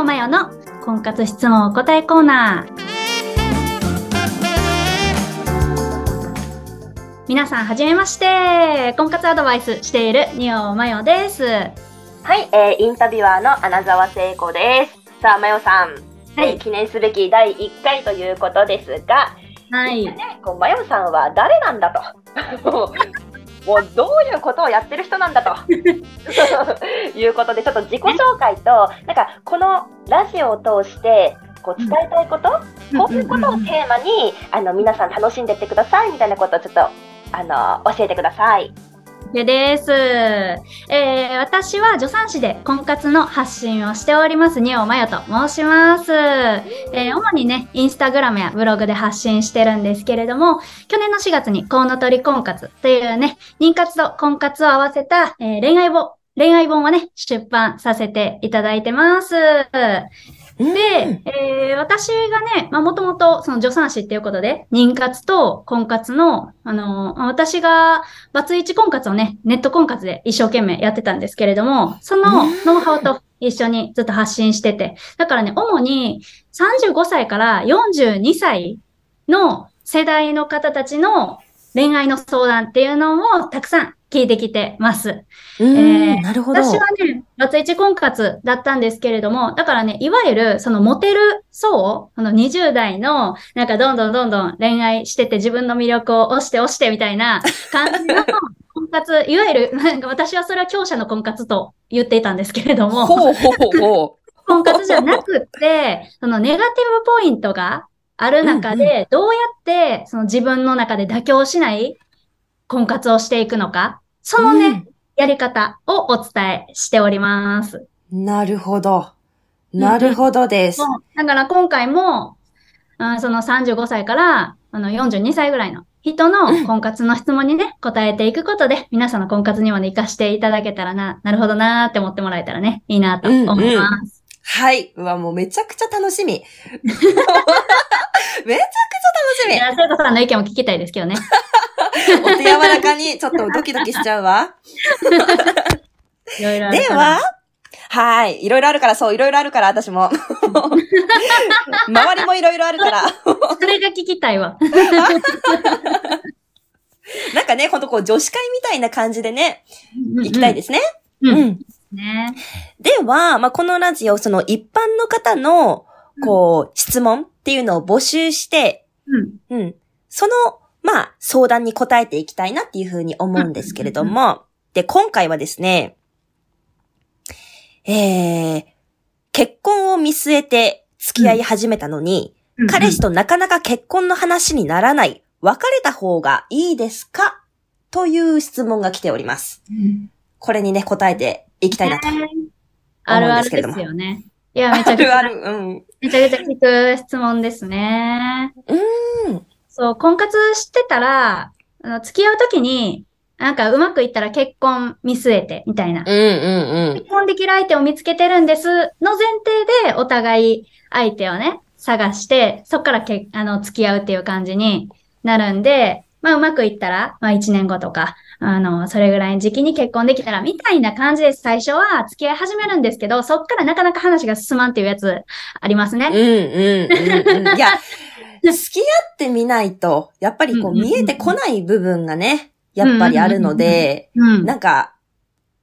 オマヨの婚活質問お答えコーナー。皆さん、はじめまして。婚活アドバイスしているニオマヨです。はい、えー、インタビュアーの穴澤聖子です。さあ、まよさん、はいえー記念すべき第1回ということですが、はい。ね、こうまよさんは誰なんだと。もうどういうことをやってる人なんだと。いうことで、ちょっと自己紹介と、なんかこのラジオを通して、こう伝えたいこと、こういうことをテーマに、あの、皆さん楽しんでってくださいみたいなことをちょっと、あの、教えてください。でです。えー、私は助産師で婚活の発信をしております、ニオマヨと申します。えー、主にね、インスタグラムやブログで発信してるんですけれども、去年の4月にコウノトリ婚活というね、妊活と婚活を合わせた、えー恋愛本、恋愛本をね、出版させていただいてます。で、えー私がね、まあ、もともと、その助産師っていうことで、妊活と婚活の、あのー私が、バツイチ婚活をね、ネット婚活で一生懸命やってたんですけれども、そのノウハウと一緒にずっと発信してて、だからね、主に35歳から42歳の世代の方たちの恋愛の相談っていうのをたくさん聞いてきてます。うん、えーなるほど。私はね、バツイチ婚活だったんですけれども、だからね、いわゆる、そのモテる層、この20代の、なんかどんどんどんどん恋愛してて自分の魅力を押して押してみたいな感じの 婚活、いわゆる、なんか私はそれは強者の婚活と言っていたんですけれども、ほうほうほ婚活じゃなくって、そのネガティブポイントがある中で、どうやってその自分の中で妥協しない婚活をしていくのか、そのね、やり方をお伝えしております。うんなるほど。なるほどです。だから今回も、あその35歳からあの42歳ぐらいの人の婚活の質問にね、答えていくことで、皆さんの婚活にもね、活かしていただけたらな、なるほどなーって思ってもらえたらね、いいなと思います。はい。うわ、もうめちゃくちゃ楽しみ。めちゃくちゃ楽しみ。いや、聖子さんの意見も聞きたいですけどね。お手柔らかにちょっとドキドキしちゃうわ。いろいろでは、はい。いろいろあるから、そう、いろいろあるから、私も。周りもいろいろあるから。それが聞きたいわ。なんかね、ほんとこう、女子会みたいな感じでね、行きたいですね。うん。うん。うん。ね。では、まあ、このラジオ、その一般の方の、こう、質問っていうのを募集して、うん。うん。その、まあ、相談に答えていきたいなっていうふうに思うんですけれども、で、今回はですね、えー、結婚を見据えて付き合い始めたのに、彼氏となかなか結婚の話にならない、別れた方がいいですか？という質問が来ております。うんこれにね、答えていきたいなと。あるあるで思うんですけれどもすよね。いや、めちゃあくちゃ、るある、うん。めちゃくちゃ聞く質問ですね。うーん。そう、婚活してたら、あの、付き合うときに、なんかうまくいったら結婚見据えて、みたいな。うんうん結婚できる相手を見つけてるんです、の前提でお互い相手をね、探して、そっからけ、あの、付き合うっていう感じになるんで、まあうまくいったら、まあ1年後とか、あの、それぐらいの時期に結婚できたら、みたいな感じで最初は付き合い始めるんですけど、そっからなかなか話が進まんっていうやつありますね。うん。うんうん。いや、付き合ってみないと、やっぱりこう見えてこない部分がね、やっぱりあるので、うん。なんか、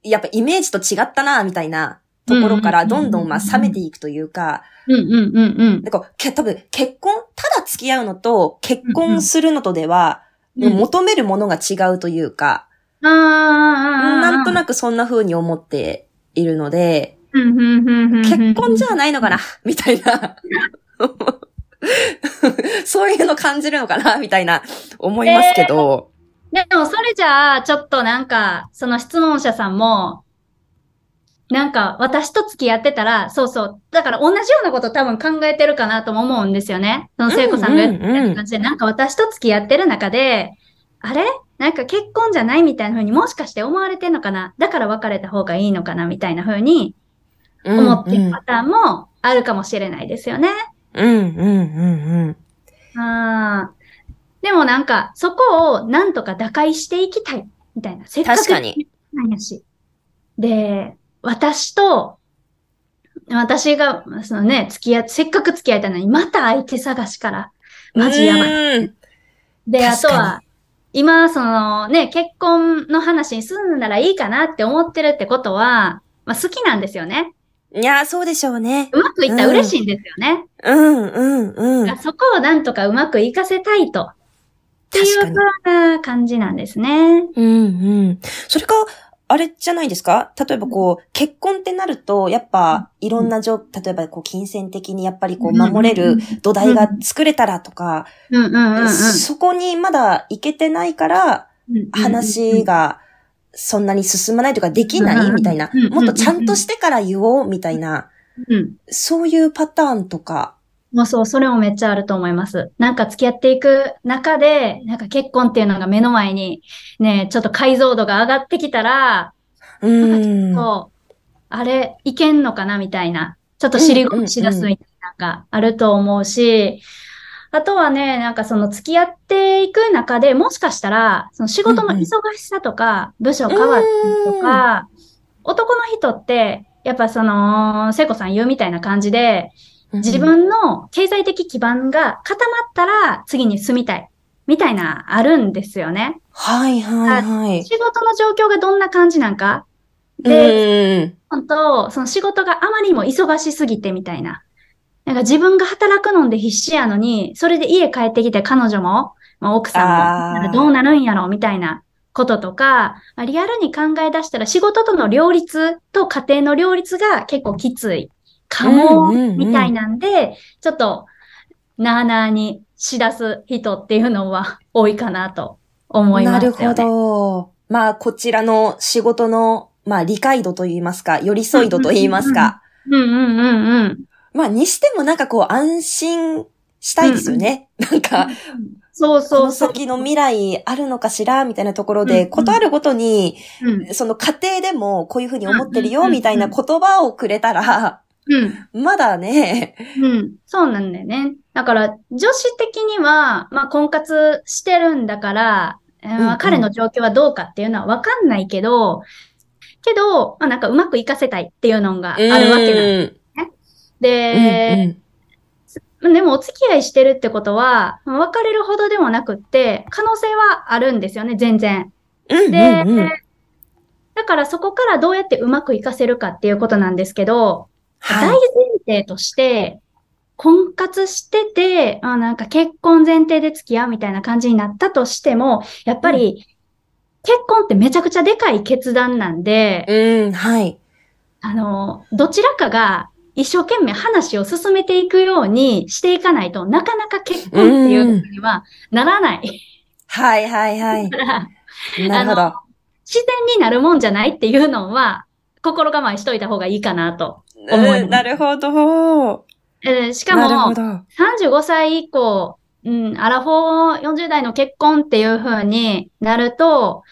やっぱイメージと違ったな、みたいなところからどんどんまあ冷めていくというか、うんうんうんうん。でこうけ多分結婚、ただ付き合うのと結婚するのとでは、うん求めるものが違うというか、あーあー、あーなんとなくそんな風に思っているので、うんうんうんうんうん結婚じゃないのかなみたいな。そういうの感じるのかなみたいな思いますけど。でも、それじゃあ、ちょっとなんか、その質問者さんも、なんか、私と付き合ってたら、そうそう。だから、同じようなこと多分考えてるかなとも思うんですよね。その聖子さんが言ってた感じで、なんか私と付き合ってる中で、あれ？なんか結婚じゃないみたいな風にもしかして思われてんのかな？だから別れた方がいいのかなみたいな風に思ってるパターンもあるかもしれないですよね。うん、うん、うん、うん。ああ。でもなんか、そこをなんとか打開していきたい、みたいな。せっかく確かに。なんやし。で、私と、私が、そのね、付き合って、せっかく付き合えたのに、また相手探しから、マジやばい。うんで、あとは、今、そのね、結婚の話にすんだらいいかなって思ってるってことは、まあ好きなんですよね。いや、そうでしょうね。うまくいったら嬉しいんですよね。うん、うん、うん。そこをなんとかうまくいかせたいと。っていうような感じなんですね。うん、うん。それか、あれじゃないですか？例えばこう、結婚ってなると、やっぱ、いろんな状、例えばこう、金銭的にやっぱりこう、守れる土台が作れたらとか。そこにまだ行けてないから、話がそんなに進まないとかできうんないみたいな。もっとちゃんとしてから言おうみたいな、うん。そういうパターンとか。もうそう、それもめっちゃあると思います。なんか付き合っていく中で、なんか結婚っていうのが目の前にね、ちょっと解像度が上がってきたら、うん。そう、あれ、いけんのかなみたいな。ちょっと尻込みしだすみたいなのがあると思うし、あとはね、なんかその付き合っていく中でもしかしたら、その仕事の忙しさとか、部署変わったりとか、男の人って、やっぱその、聖子さん言うみたいな感じで、自分の経済的基盤が固まったら次に進みたい。みたいな、あるんですよね。はいはいはい。仕事の状況がどんな感じなんか？うで、ん。本当その仕事があまりにも忙しすぎてみたいな。なんか自分が働くのんで必死やのに、それで家帰ってきて彼女も、まあ、奥さんもあーなんかどうなるんやろみたいなこととか、まあリアルに考え出したら仕事との両立と家庭の両立が結構きついかも、うんうんうんみたいなんで、ちょっと、なあなあにしだす人っていうのは 多いかなと思いますよね。なるほど。まあ、こちらの仕事の、まあ、理解度といいますか、寄り添い度といいますか。うんうんうんうん。まあ、にしてもなんかこう、安心したいですよね。なんか、そうそうそう。先の未来あるのかしらみたいなところで、うんことあるごとに、うん。その家庭でもこういうふうに思ってるよ、うんみたいな言葉をくれたら、うん。まだね、うん。そうなんだよね。だから、女子的には、まあ、婚活してるんだから、うんうん彼の状況はどうかっていうのはわかんないけど、けど、まあ、なんかうまくいかせたいっていうのがあるわけなんうんで、うんでもお付き合いしてるってことは、まあ別れるほどでもなくって、可能性はあるんですよね、全然。うん。で、うんうんうんだからそこからどうやってうまくいかせるかっていうことなんですけど、大前はい。提として、婚活してて、あなんか結婚前提で付き合うみたいな感じになったとしても、やっぱり、結婚ってめちゃくちゃでかい決断なんで、うん、はい。あの、どちらかが一生懸命話を進めていくようにしていかないとなかなか結婚っていうにはならない。はい、はい、はい。なるほど。自然になるもんじゃないっていうのは、心構えしといた方がいいかなと。思いなるほど。えーしかも、なるほど。35歳以降、うん、アラフォー40代の結婚っていう風になると、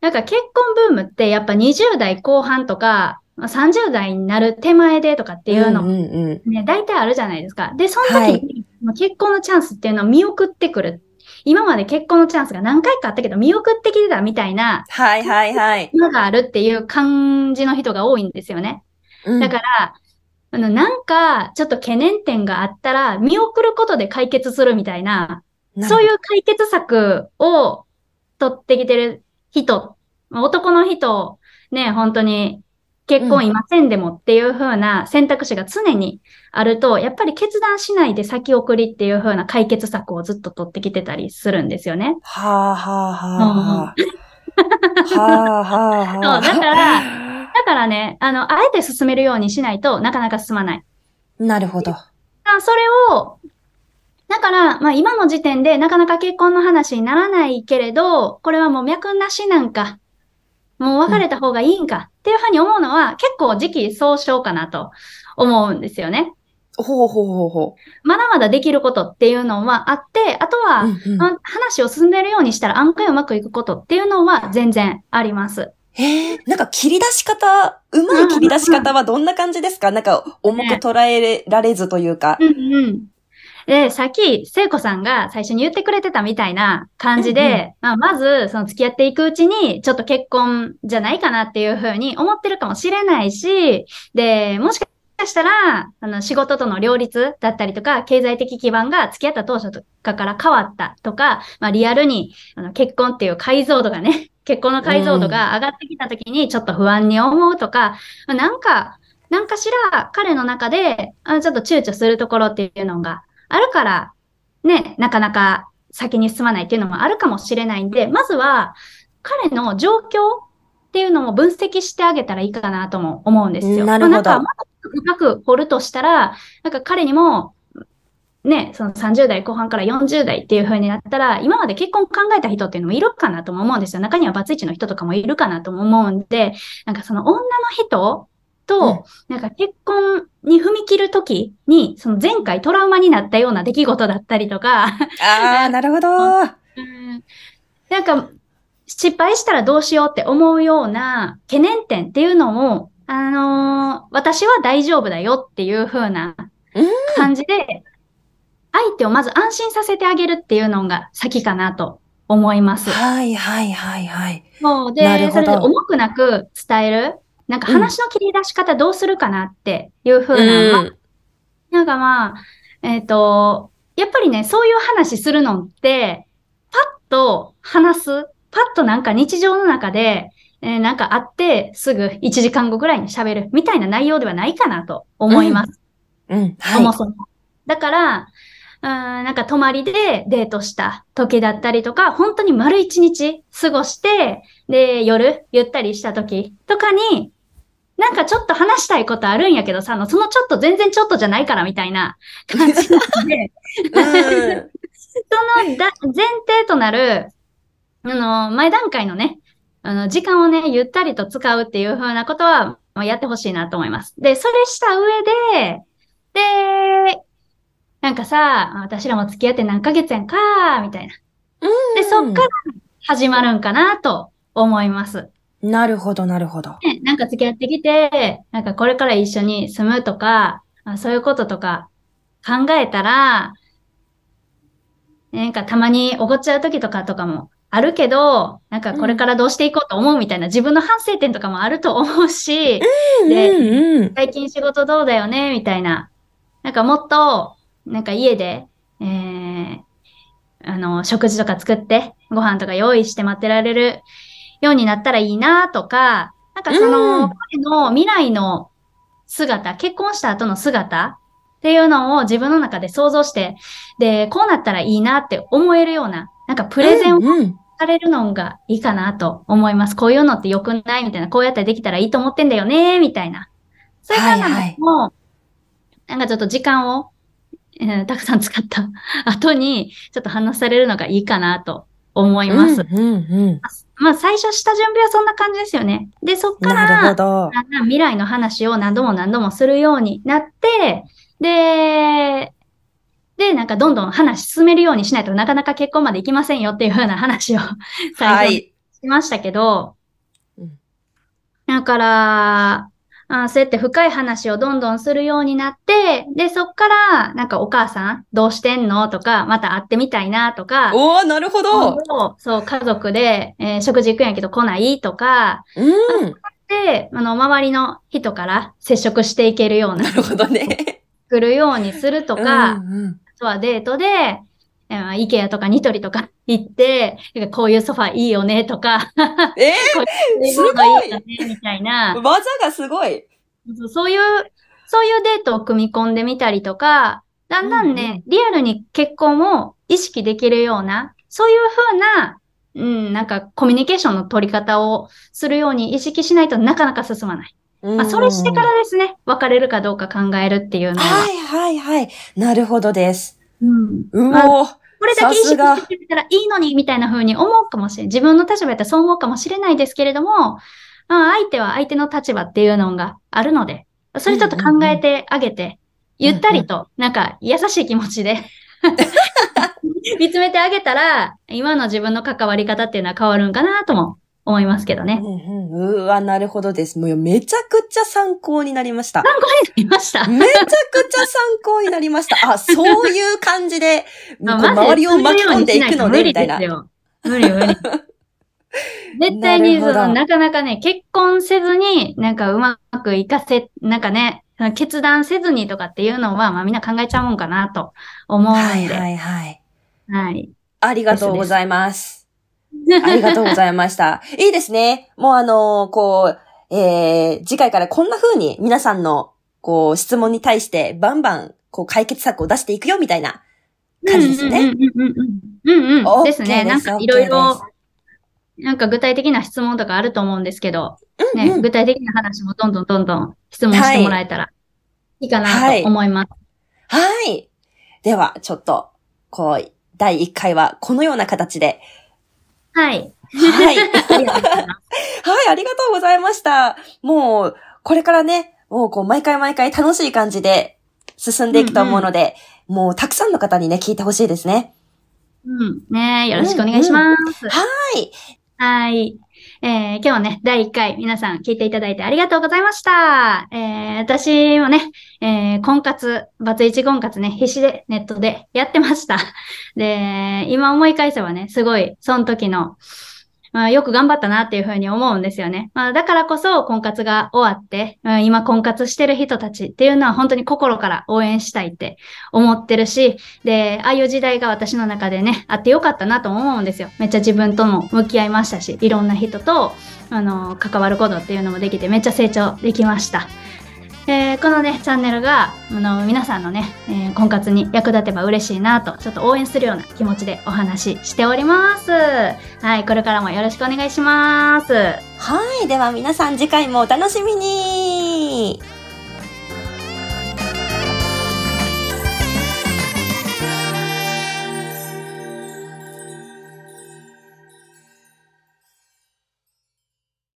なんか結婚ブームってやっぱ20代後半とか、まあ30代になる手前でとかっていうの。ね、大体あるじゃないですか。で、その時はいに、まあ結婚のチャンスっていうのを見送ってくる。今まで結婚のチャンスが何回かあったけど、見送ってきてたみたいなはい、はい、はい。のがあるっていう感じの人が多いんですよね。うんだから、あの、なんか、ちょっと懸念点があったら、見送ることで解決するみたいな、そういう解決策を取ってきてる人、まあ男の人、ね、本当に結婚いませんでもっていう風な選択肢が常にあると、やっぱり決断しないで先送りっていう風な解決策をずっと取ってきてたりするんですよね。はあ、はあ、はあ。はあ、はあ、はあ。そうだから だからね、あの、あえて進めるようにしないとなかなか進まない。なるほど。あそれを、だから、まあ今の時点でなかなか結婚の話にならないけれど、これはもう脈なしなんか、もう別れた方がいいんかっていうふうに思うのは結構時期尚早かなと思うんですよね。ほうほうほうほまだまだできることっていうのはあって、あとは、う。うんうんまあ話を進んでるようにしたら案外うまくいくことっていうのは全然あります。へえ、なんか切り出し方、うまい切り出し方はどんな感じですか？なんか重く捉えられずというか。うんうん。で、さっき、聖子さんが最初に言ってくれてたみたいな感じで、まあ、まず、その付き合っていくうちに、ちょっと結婚じゃないかなっていうふうに思ってるかもしれないし、で、もしかかしたら、あの、仕事との両立だったりとか、経済的基盤が付き合った当初とかから変わったとか、まあ、リアルに、あの、結婚っていう解像度がね、結婚の解像度が上がってきた時にちょっと不安に思うとか、まあなんか、なんかしら彼の中で、あちょっと躊躇するところっていうのがあるから、ね、なかなか先に進まないっていうのもあるかもしれないんで、まずは彼の状況っていうのも分析してあげたらいいかなとも思うんですよ。なるほどまあなんか、もっと深く掘るとしたら、なんか彼にも、ね、その30代後半から40代っていう風になったら、今まで結婚考えた人っていうのもいるかなとも思うんですよ。中にはバツイチの人とかもいるかなとも思うんで、なんかその女の人と、なんか結婚に踏み切るときに、その前回トラウマになったような出来事だったりとか、ああ、なるほど。うんなんか、失敗したらどうしようって思うような懸念点っていうのを、あのー私は大丈夫だよっていう風なうん感じで、相手をまず安心させてあげるっていうのが先かなと思います。はいはいはいはい。そうで、それで重くなく伝える。なんか話の切り出し方どうするかなっていう風な、まあうん。なんかまあ、えっ、と、やっぱりね、そういう話するのって、パッと話す、パッとなんか日常の中で、えーなんか会ってすぐ1時間後ぐらいに喋るみたいな内容ではないかなと思います。うん。はい。そもそも。だから、うーんなんか泊まりでデートした時だったりとか、本当に丸一日過ごして、で、夜ゆったりした時とかに、なんかちょっと話したいことあるんやけどさ、あのそのちょっと全然ちょっとじゃないからみたいな 感じなので、うん。そのだ前提となる、あの、前段階のね、あの、時間をね、ゆったりと使うっていう風なことは、まあやってほしいなと思います。で、それした上で、で、なんかさ、私らも付き合って何ヶ月やんか、みたいな。で、そっから始まるんかなと思います。なるほど、なるほど。ね、なんか付き合ってきて、なんかこれから一緒に住むとか、あそういうこととか考えたら、なんかたまに怒っちゃう時とかとかもあるけど、なんかこれからどうしていこうと思うみたいな自分の反省点とかもあると思うし、でうんうん。最近仕事どうだよねみたいな。なんかもっと、なんか家で、えー、あの、食事とか作って、ご飯とか用意して待ってられるようになったらいいなとか、なんかその、うん彼の未来の姿、結婚した後の姿っていうのを自分の中で想像して、で、こうなったらいいなって思えるような、なんかプレゼンをうんうんされるのがいいかなと思います。こういうのって良くないみたいな、こうやったらできたらいいと思ってんだよね、みたいな。そういうはいようなはいのも、なんかちょっと時間を、えーたくさん使った 後に、ちょっと話されるのがいいかなと思います。うんうんうん。まあ最初した準備はそんな感じですよね。で、そっから、ど。だんだん未来の話を何度も何度もするようになって、で、で、なんかどんどん話進めるようにしないとなかなか結婚までいきませんよっていう風な話をは最初。しましたけどうん、だから、あそうやって深い話をどんどんするようになって、で、そっから、なんかお母さんどうしてんのとか、また会ってみたいなとか、おー、なるほど。そう、家族で、えー食事行くんやけど来ないとか、うん。で、あの、周りの人から接触していけるような、なるほどね。作るようにするとか、うんうんあとはデートで、えー、イケアとかニトリとか行って、こういうソファいいよねとか、えすご いいいよねみたいなー、、技がすごい。そういう、そういうデートを組み込んでみたりとか、だんだんね、うんうんリアルに結婚を意識できるような、そういうふうな、うん、なんかコミュニケーションの取り方をするように意識しないとなかなか進まない。まあ、それしてからですね、別れるかどうか考えるっていうのは。はいはいはい。なるほどです。うん。うまあおー。これだけ意識してたらいいのに、みたいな風に思うかもしれない。自分の立場やったらそう思うかもしれないですけれども、まあ、相手は相手の立場っていうのがあるので、それちょっと考えてあげて、ゆったりと、なんか優しい気持ちで 見つめてあげたら、今の自分の関わり方っていうのは変わるんかなとも思いますけどね。うんうん、うわ、なるほどです。もうめちゃくちゃ参考になりました。いました。めちゃくちゃ参考になりました。あ、そういう感じで、周りを巻き込んでいくのね、無理みたいなです。よ。無理無理。絶対にその、なかなかね、結婚せずに、なんかうまくいかせ、なんかね、決断せずにとかっていうのは、まあみんな考えちゃうもんかなと思うんで。はいはいはい。はい。ありがとうございます。ありがとうございました。いいですね。もうあのーこう、えー、次回からこんな風に皆さんの、こう、質問に対してバンバン、こう、解決策を出していくよみたいな感じですね。うんうんうんうんうん。ですね。なんかいろいでろす、なんか具体的な質問とかあると思うんですけど、ね、うんうん具体的な話もどんどんどんどん質問してもらえたらいいかなと思います。はい。では、ちょっと、こう、第1回はこのような形で。はい。はい。ありがとうございます。はい、ありがとうございました。もう、これからね、もうこう、毎回毎回楽しい感じで進んでいくと思うので、もう、たくさんの方にね、聞いてほしいですね。うん。ねよろしくお願いします。はい。はい。えー今日ね、第1回皆さん聞いていただいてありがとうございました。えー私もね、えー婚活、バツイチ婚活ね、必死でネットでやってました。で、今思い返せばね、すごい、その時の、まあ、よく頑張ったなっていうふうに思うんですよね。まあ、だからこそ婚活が終わって、うん今婚活してる人たちっていうのは本当に心から応援したいって思ってるし、で、ああいう時代が私の中でね、あってよかったなと思うんですよ。めっちゃ自分とも向き合いましたし、いろんな人と、あの、関わることっていうのもできて、めっちゃ成長できました。えーこのね、チャンネルが、あの、皆さんのね、えー婚活に役立てば嬉しいなと、ちょっと応援するような気持ちでお話ししております。はい、これからもよろしくお願いします。はい。では皆さん次回もお楽しみに